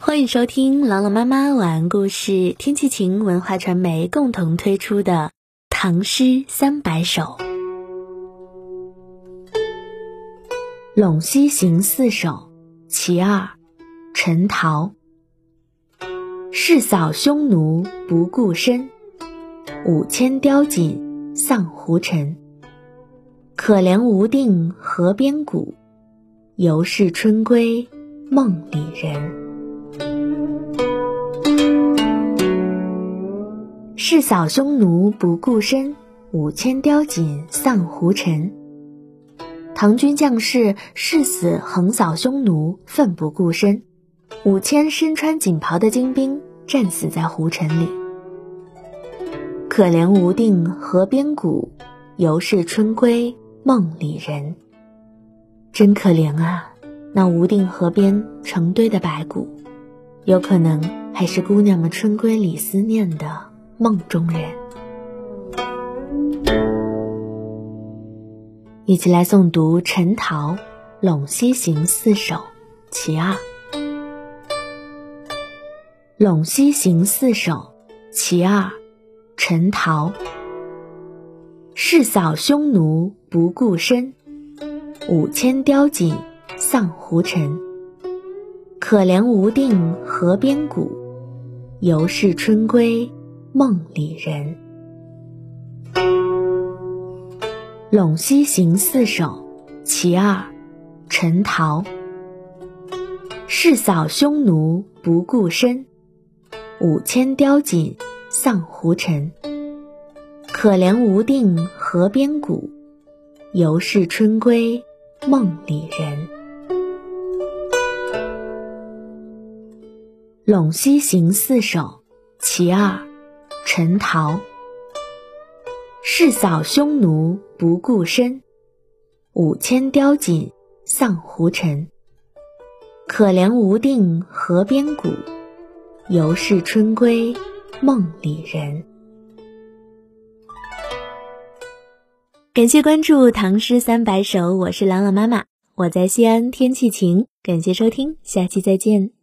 欢迎收听朗朗妈妈晚安故事，天气晴文化传媒共同推出的《唐诗三百首》《陇西行四首·其二》陈陶。誓扫匈奴不顾身，五千貂锦丧胡尘。可怜无定河边骨，犹是春归梦里人。誓扫匈奴不顾身，五千貂锦丧胡尘。唐军将士誓死横扫匈奴，奋不顾身，五千身穿锦袍的精兵战死在胡尘里。可怜无定河边骨，犹是春归梦里人。真可怜啊，那无定河边成堆的白骨，有可能还是姑娘们春归里思念的。梦中人，一起来诵读陈陶《陇西行四首·其二》。《陇西行四首·其二》，陈陶。誓扫匈奴不顾身，五千貂锦丧胡尘。可怜无定河边骨，犹是春归。梦里人，《陇西行四首·其二》，陈陶。誓扫匈奴不顾身，五千貂锦丧胡尘。可怜无定河边骨，犹是春归梦里人。《陇西行四首·其二》。陈陶。誓扫匈奴不顾身，五千貂锦丧胡尘。可怜无定河边骨，犹是春归梦里人。感谢关注《唐诗三百首》，我是朗朗妈妈，我在西安，天气晴。感谢收听，下期再见。